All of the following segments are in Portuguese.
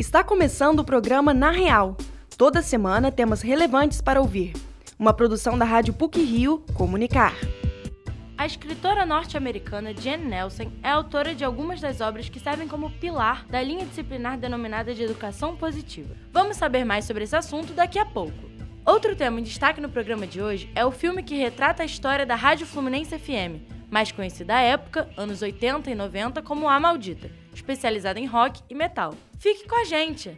Está começando o programa Na Real. Toda semana temas relevantes para ouvir. Uma produção da Rádio PUC Rio Comunicar. A escritora norte-americana Jane Nelson é autora de algumas das obras que servem como pilar da linha disciplinar denominada de educação positiva. Vamos saber mais sobre esse assunto daqui a pouco. Outro tema em destaque no programa de hoje é o filme que retrata a história da Rádio Fluminense FM, mais conhecida à época, anos 80 e 90, como A Maldita, especializada em rock e metal. Fique com a gente!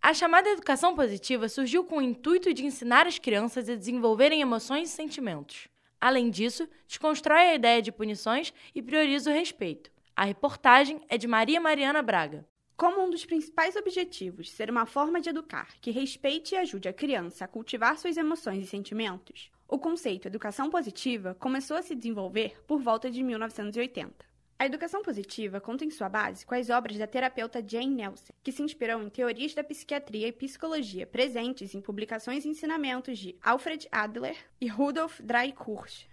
A chamada educação positiva surgiu com o intuito de ensinar as crianças a desenvolverem emoções e sentimentos. Além disso, desconstrói a ideia de punições e prioriza o respeito. A reportagem é de Maria Mariana Braga. Como um dos principais objetivos ser uma forma de educar que respeite e ajude a criança a cultivar suas emoções e sentimentos, o conceito educação positiva começou a se desenvolver por volta de 1980. A educação positiva conta em sua base com as obras da terapeuta Jane Nelson, que se inspirou em teorias da psiquiatria e psicologia presentes em publicações e ensinamentos de Alfred Adler e Rudolf Dreikurs.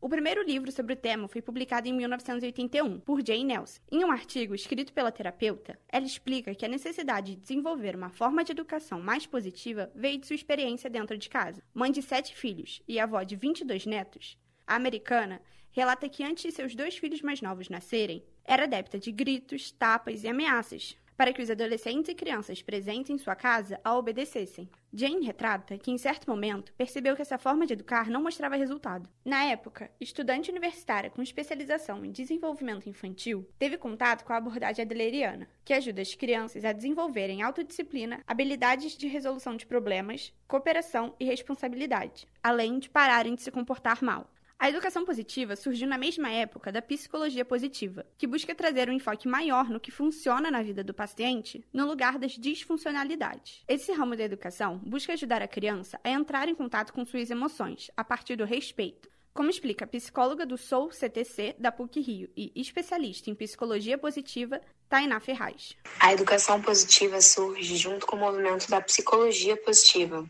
O primeiro livro sobre o tema foi publicado em 1981 por Jane Nelson. Em um artigo escrito pela terapeuta, ela explica que a necessidade de desenvolver uma forma de educação mais positiva veio de sua experiência dentro de casa. Mãe de sete filhos e avó de 22 netos, a americana relata que antes de seus dois filhos mais novos nascerem, era adepta de gritos, tapas e ameaças para que os adolescentes e crianças presentes em sua casa a obedecessem. Jane retrata que, em certo momento, percebeu que essa forma de educar não mostrava resultado. Na época, estudante universitária com especialização em desenvolvimento infantil, teve contato com a abordagem adleriana, que ajuda as crianças a desenvolverem autodisciplina, habilidades de resolução de problemas, cooperação e responsabilidade, além de pararem de se comportar mal. A educação positiva surgiu na mesma época da psicologia positiva, que busca trazer um enfoque maior no que funciona na vida do paciente, no lugar das disfuncionalidades. Esse ramo da educação busca ajudar a criança a entrar em contato com suas emoções, a partir do respeito, como explica a psicóloga do Soul CTC da PUC Rio e especialista em psicologia positiva, Tainá Ferraz. A educação positiva surge junto com o movimento da psicologia positiva,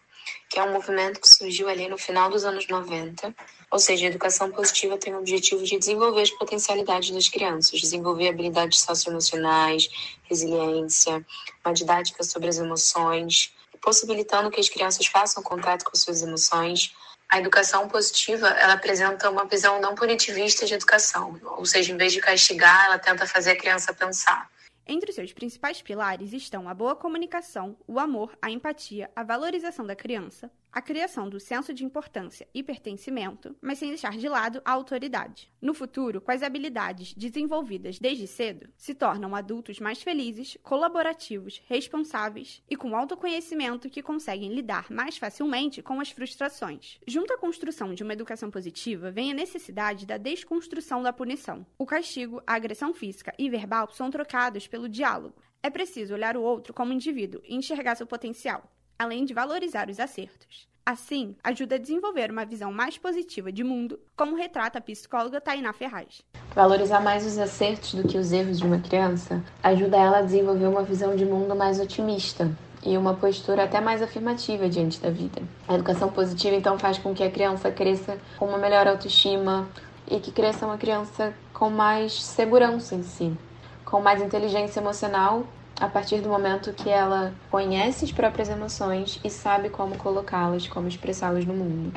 que é um movimento que surgiu ali no final dos anos 90. Ou seja, a educação positiva tem o objetivo de desenvolver as potencialidades das crianças, desenvolver habilidades socioemocionais, resiliência, uma didática sobre as emoções, possibilitando que as crianças façam contato com suas emoções. A educação positiva, ela apresenta uma visão não punitivista de educação, ou seja, em vez de castigar, ela tenta fazer a criança pensar. Entre seus principais pilares estão a boa comunicação, o amor, a empatia, a valorização da criança, a criação do senso de importância e pertencimento, mas sem deixar de lado a autoridade. No futuro, as habilidades desenvolvidas desde cedo, se tornam adultos mais felizes, colaborativos, responsáveis e com autoconhecimento que conseguem lidar mais facilmente com as frustrações. Junto à construção de uma educação positiva, vem a necessidade da desconstrução da punição. O castigo, a agressão física e verbal são trocados pelo diálogo. É preciso olhar o outro como indivíduo e enxergar seu potencial além de valorizar os acertos. Assim, ajuda a desenvolver uma visão mais positiva de mundo, como retrata a psicóloga Tainá Ferraz. Valorizar mais os acertos do que os erros de uma criança ajuda ela a desenvolver uma visão de mundo mais otimista e uma postura até mais afirmativa diante da vida. A educação positiva então faz com que a criança cresça com uma melhor autoestima e que cresça uma criança com mais segurança em si, com mais inteligência emocional a partir do momento que ela conhece as próprias emoções e sabe como colocá-las, como expressá-las no mundo.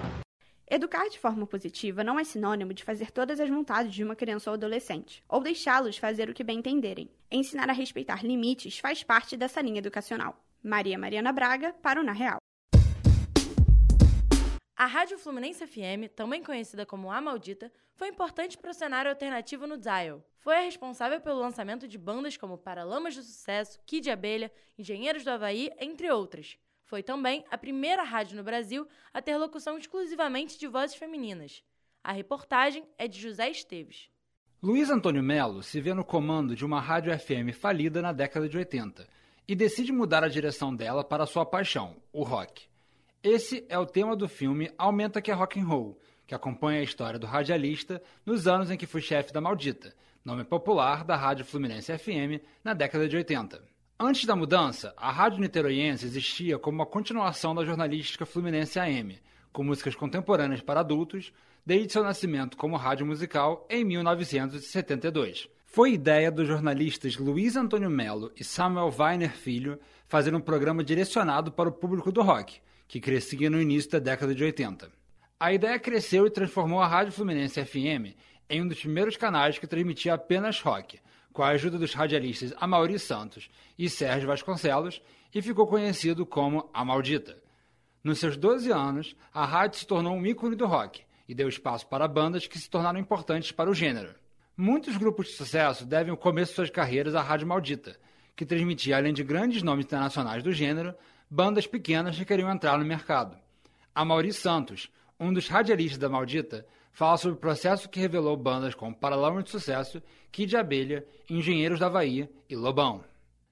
Educar de forma positiva não é sinônimo de fazer todas as vontades de uma criança ou adolescente, ou deixá-los fazer o que bem entenderem. Ensinar a respeitar limites faz parte dessa linha educacional. Maria Mariana Braga, para o Na Real. A Rádio Fluminense FM, também conhecida como A Maldita, foi importante para o cenário alternativo no Dial. Foi a responsável pelo lançamento de bandas como Paralamas do Sucesso, Kid Abelha, Engenheiros do Havaí, entre outras. Foi também a primeira rádio no Brasil a ter locução exclusivamente de vozes femininas. A reportagem é de José Esteves. Luiz Antônio Melo se vê no comando de uma rádio FM falida na década de 80 e decide mudar a direção dela para sua paixão, o rock. Esse é o tema do filme Aumenta que é Rock and Roll, que acompanha a história do radialista nos anos em que foi chefe da Maldita, nome popular da Rádio Fluminense FM na década de 80. Antes da mudança, a Rádio Niteroiense existia como uma continuação da jornalística Fluminense AM, com músicas contemporâneas para adultos, desde seu nascimento como rádio musical em 1972. Foi ideia dos jornalistas Luiz Antônio Melo e Samuel Weiner Filho fazer um programa direcionado para o público do rock, que crescia no início da década de 80. A ideia cresceu e transformou a Rádio Fluminense FM em um dos primeiros canais que transmitia apenas rock, com a ajuda dos radialistas Amaury Santos e Sérgio Vasconcelos, e ficou conhecido como A Maldita. Nos seus 12 anos, a rádio se tornou um ícone do rock e deu espaço para bandas que se tornaram importantes para o gênero. Muitos grupos de sucesso devem o começo de suas carreiras à Rádio Maldita, que transmitia, além de grandes nomes internacionais do gênero, bandas pequenas que queriam entrar no mercado. A Mauri Santos, um dos radialistas da Maldita, fala sobre o processo que revelou bandas como Paralama de Sucesso, Kid Abelha, Engenheiros da Havaí e Lobão.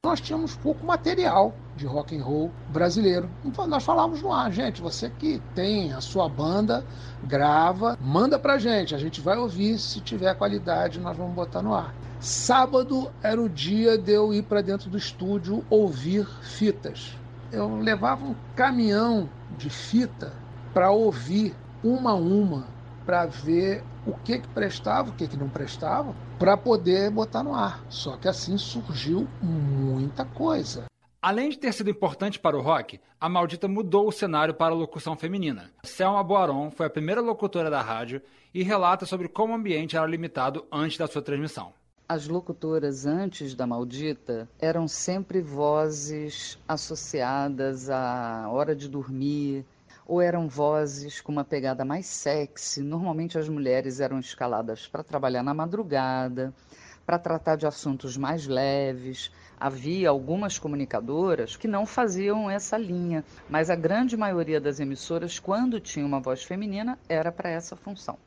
Nós tínhamos pouco material de rock and roll brasileiro. Então nós falávamos no ar, gente, você que tem a sua banda, grava, manda pra gente, a gente vai ouvir, se tiver qualidade nós vamos botar no ar. Sábado era o dia de eu ir para dentro do estúdio ouvir fitas. Eu levava um caminhão de fita para ouvir uma a uma, para ver o que, que prestava, o que, que não prestava, para poder botar no ar. Só que assim surgiu muita coisa. Além de ter sido importante para o rock, a Maldita mudou o cenário para a locução feminina. Selma Boaron foi a primeira locutora da rádio e relata sobre como o ambiente era limitado antes da sua transmissão. As locutoras antes da Maldita eram sempre vozes associadas à hora de dormir, ou eram vozes com uma pegada mais sexy. Normalmente as mulheres eram escaladas para trabalhar na madrugada, para tratar de assuntos mais leves. Havia algumas comunicadoras que não faziam essa linha, mas a grande maioria das emissoras, quando tinha uma voz feminina, era para essa função.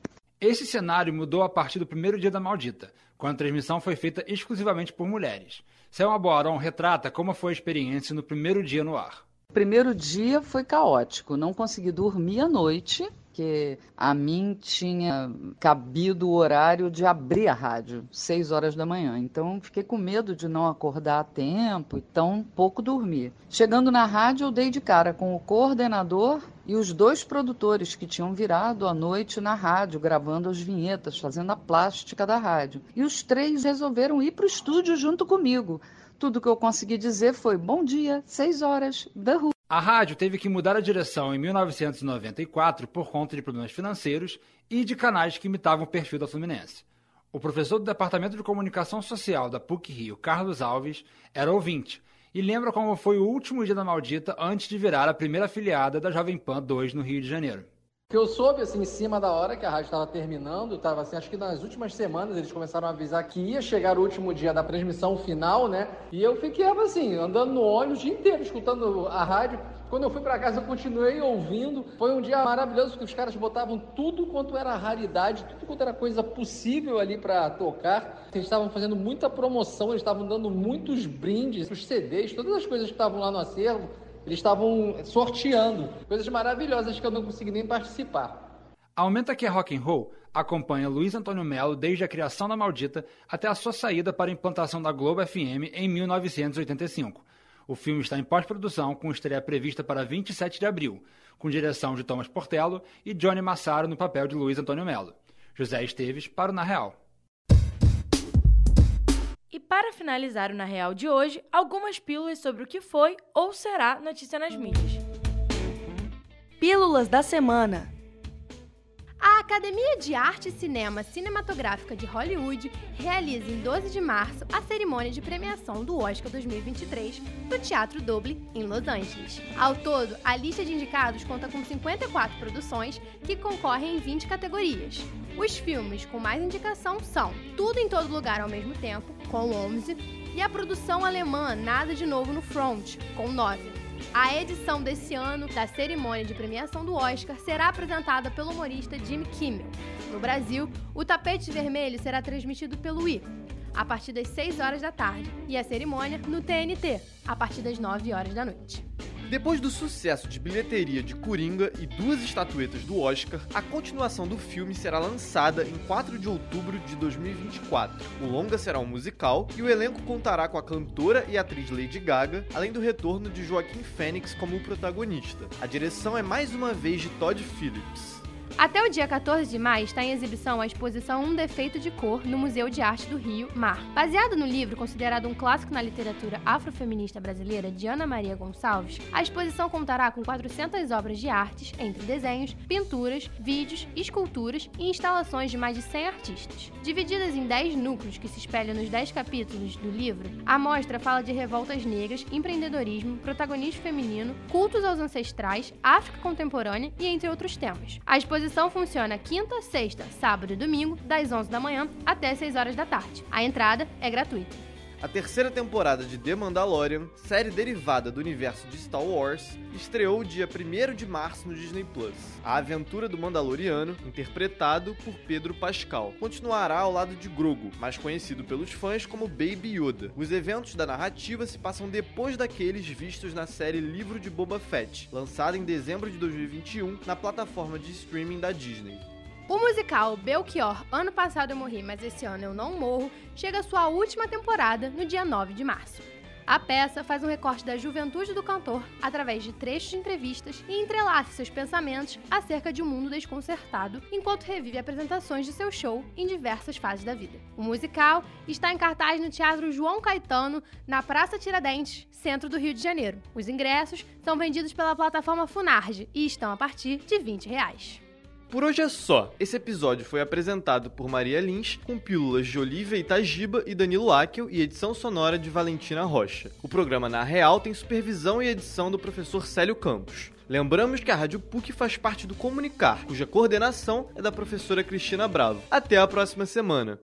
Esse cenário mudou a partir do primeiro dia da Maldita, quando a transmissão foi feita exclusivamente por mulheres. Selma Boarão retrata como foi a experiência no primeiro dia no ar. Primeiro dia foi caótico, não consegui dormir à noite, porque a mim tinha cabido o horário de abrir a rádio, 6 horas da manhã. Então fiquei com medo de não acordar a tempo e tão pouco dormir. Chegando na rádio, eu dei de cara com o coordenador e os dois produtores que tinham virado à noite na rádio, gravando as vinhetas, fazendo a plástica da rádio. E os três resolveram ir para o estúdio junto comigo. Tudo que eu consegui dizer foi bom dia, seis horas, da rua. A rádio teve que mudar a direção em 1994 por conta de problemas financeiros e de canais que imitavam o perfil da Fluminense. O professor do Departamento de Comunicação Social da PUC Rio, Carlos Alves, era ouvinte e lembra como foi o último dia da Maldita antes de virar a primeira afiliada da Jovem Pan 2 no Rio de Janeiro. Que eu soube assim em cima da hora que a rádio estava terminando, estava assim, acho que nas últimas semanas eles começaram a avisar que ia chegar o último dia da transmissão final, né? E eu fiquei assim, andando no ônibus o dia inteiro escutando a rádio. Quando eu fui para casa eu continuei ouvindo. Foi um dia maravilhoso que os caras botavam tudo quanto era raridade, tudo quanto era coisa possível ali para tocar. Eles estavam fazendo muita promoção, eles estavam dando muitos brindes, os CDs, todas as coisas que estavam lá no acervo eles estavam sorteando coisas maravilhosas que eu não consegui nem participar. Aumenta que é rock and roll acompanha Luiz Antônio Melo desde a criação da Maldita até a sua saída para a implantação da Globo FM em 1985. O filme está em pós-produção, com estreia prevista para 27 de abril, com direção de Thomas Portello e Johnny Massaro no papel de Luiz Antônio Melo. José Esteves para o Na Real. Para finalizar o Na Real de hoje, algumas pílulas sobre o que foi ou será notícia nas mídias. Pílulas da semana. Academia de Arte e Cinema Cinematográfica de Hollywood realiza em 12 de março a cerimônia de premiação do Oscar 2023 no Teatro Doble, em Los Angeles. Ao todo, a lista de indicados conta com 54 produções que concorrem em 20 categorias. Os filmes com mais indicação são Tudo em Todo Lugar ao Mesmo Tempo, com 11, e a produção alemã Nada de Novo no Front, com 9. A edição desse ano da cerimônia de premiação do Oscar será apresentada pelo humorista Jimmy Kimmel. No Brasil, o tapete vermelho será transmitido pelo I, a partir das 6 horas da tarde, e a cerimônia no TNT, a partir das 9 horas da noite. Depois do sucesso de bilheteria de Coringa e duas estatuetas do Oscar, a continuação do filme será lançada em 4 de outubro de 2024. O longa será um musical e o elenco contará com a cantora e atriz Lady Gaga, além do retorno de Joaquim Phoenix como protagonista. A direção é mais uma vez de Todd Phillips. Até o dia 14 de maio está em exibição a exposição Um Defeito de Cor no Museu de Arte do Rio, Mar. Baseado no livro considerado um clássico na literatura afrofeminista brasileira de Ana Maria Gonçalves, a exposição contará com 400 obras de artes, entre desenhos, pinturas, vídeos, esculturas e instalações de mais de 100 artistas. Divididas em 10 núcleos que se espelham nos 10 capítulos do livro, a mostra fala de revoltas negras, empreendedorismo, protagonismo feminino, cultos aos ancestrais, África contemporânea e entre outros temas. A exposição funciona quinta, sexta, sábado e domingo, das 11 da manhã até 6 horas da tarde. A entrada é gratuita. A terceira temporada de The Mandalorian, série derivada do universo de Star Wars, estreou dia 1 de março no Disney Plus. A aventura do Mandaloriano, interpretado por Pedro Pascal, continuará ao lado de Grogu, mais conhecido pelos fãs como Baby Yoda. Os eventos da narrativa se passam depois daqueles vistos na série Livro de Boba Fett, lançada em dezembro de 2021 na plataforma de streaming da Disney. O musical Belchior, ano passado eu morri, mas esse ano eu não morro, chega à sua última temporada no dia 9 de março. A peça faz um recorte da juventude do cantor através de trechos de entrevistas e entrelaça seus pensamentos acerca de um mundo desconcertado, enquanto revive apresentações de seu show em diversas fases da vida. O musical está em cartaz no Teatro João Caetano, na Praça Tiradentes, centro do Rio de Janeiro. Os ingressos são vendidos pela plataforma Funarge e estão a partir de 20 reais. Por hoje é só. Esse episódio foi apresentado por Maria Lins, com pílulas de Olivia Itagiba e Danilo Akel e edição sonora de Valentina Rocha. O programa Na Real tem supervisão e edição do professor Célio Campos. Lembramos que a Rádio PUC faz parte do Comunicar, cuja coordenação é da professora Cristina Bravo. Até a próxima semana.